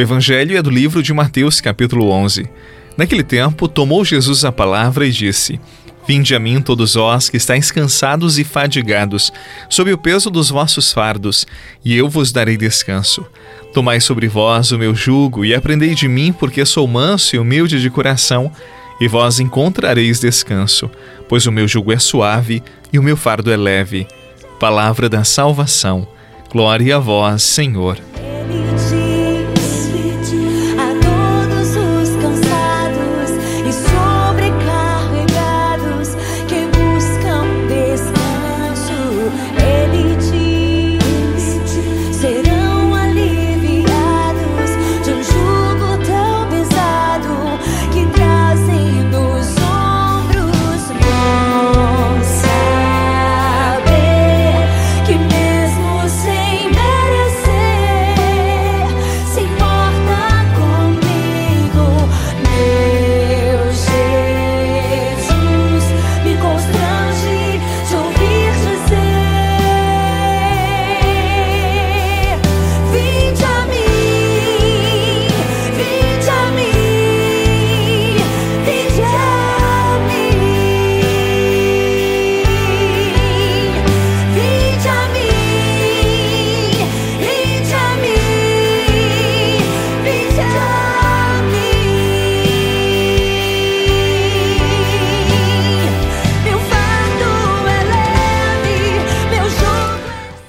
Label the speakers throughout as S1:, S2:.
S1: O Evangelho é do livro de Mateus, capítulo 11. Naquele tempo, tomou Jesus a palavra e disse: Vinde a mim todos vós que estáis cansados e fadigados, sob o peso dos vossos fardos, e eu vos darei descanso. Tomai sobre vós o meu jugo e aprendei de mim, porque sou manso e humilde de coração, e vós encontrareis descanso, pois o meu jugo é suave e o meu fardo é leve. Palavra da salvação. Glória a vós, Senhor.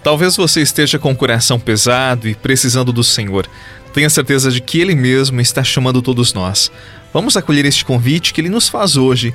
S1: Talvez você esteja com o coração pesado e precisando do Senhor. Tenha certeza de que Ele mesmo está chamando todos nós. Vamos acolher este convite que Ele nos faz hoje.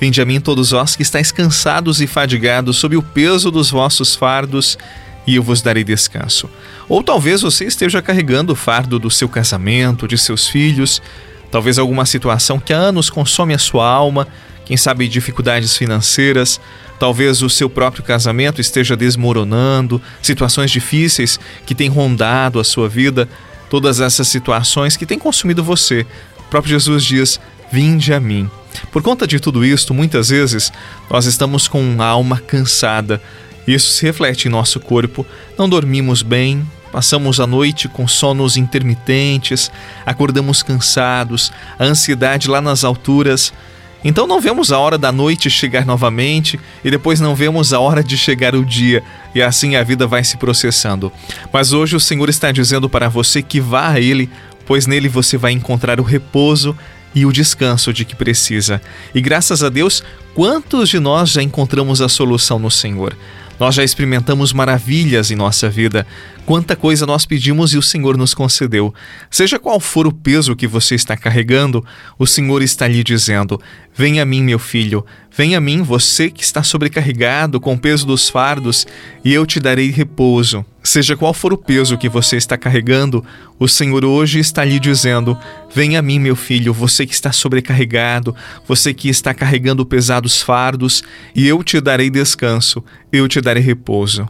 S1: Vinde a mim todos vós que estáis cansados e fadigados sob o peso dos vossos fardos, e eu vos darei descanso. Ou talvez você esteja carregando o fardo do seu casamento, de seus filhos, talvez alguma situação que há anos consome a sua alma, quem sabe dificuldades financeiras, talvez o seu próprio casamento esteja desmoronando, situações difíceis que têm rondado a sua vida, todas essas situações que têm consumido você. O próprio Jesus diz: Vinde a mim. Por conta de tudo isto, muitas vezes nós estamos com a alma cansada. Isso se reflete em nosso corpo, não dormimos bem, Passamos a noite com sonos intermitentes, acordamos cansados, a ansiedade lá nas alturas. Então não vemos a hora da noite chegar novamente e depois não vemos a hora de chegar o dia, e assim a vida vai se processando. Mas hoje o Senhor está dizendo para você que vá a Ele, pois nele você vai encontrar o repouso e o descanso de que precisa. E graças a Deus, quantos de nós já encontramos a solução no Senhor? Nós já experimentamos maravilhas em nossa vida. Quanta coisa nós pedimos e o Senhor nos concedeu. Seja qual for o peso que você está carregando, o Senhor está lhe dizendo: Venha a mim, meu filho, venha a mim, você que está sobrecarregado com o peso dos fardos, e eu te darei repouso. Seja qual for o peso que você está carregando, o Senhor hoje está lhe dizendo: Venha a mim, meu filho, você que está sobrecarregado, você que está carregando pesados fardos, e eu te darei descanso, eu te darei repouso.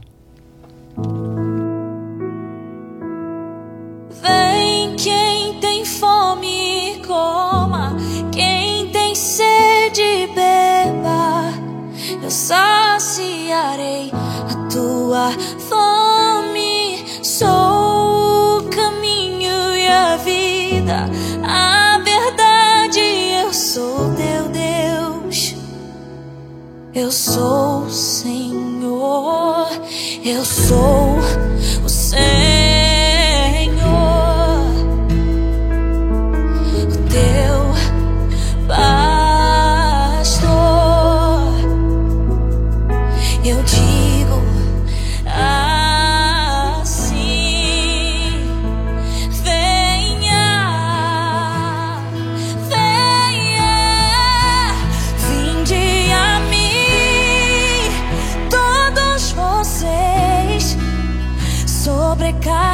S2: Vem quem tem fome, coma. Quem tem sede, beba. Eu saciarei a tua a verdade. Eu sou teu Deus. Eu sou o Senhor, eu sou o Senhor,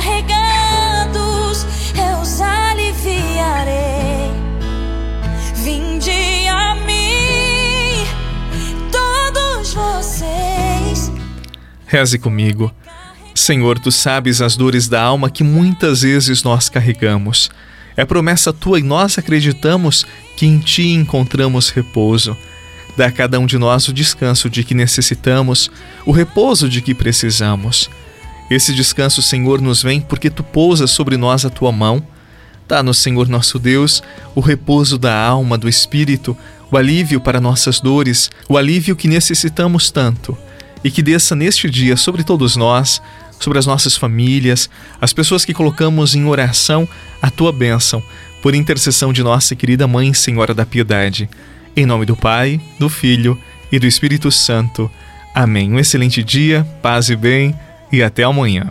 S2: sobrecarregados, eu os aliviarei. Vinde a mim, todos vocês.
S1: Reze comigo. Senhor, tu sabes as dores da alma que muitas vezes nós carregamos. É promessa tua e nós acreditamos que em ti encontramos repouso. Dá a cada um de nós o descanso de que necessitamos, o repouso de que precisamos. Esse descanso, Senhor, nos vem porque tu pousas sobre nós a tua mão. Dá-nos, Senhor nosso Deus, o repouso da alma, do espírito, o alívio para nossas dores, o alívio que necessitamos tanto. E que desça neste dia sobre todos nós, sobre as nossas famílias, as pessoas que colocamos em oração a tua bênção, por intercessão de nossa querida Mãe Senhora da Piedade. Em nome do Pai, do Filho e do Espírito Santo. Amém. Um excelente dia, paz e bem, e até amanhã.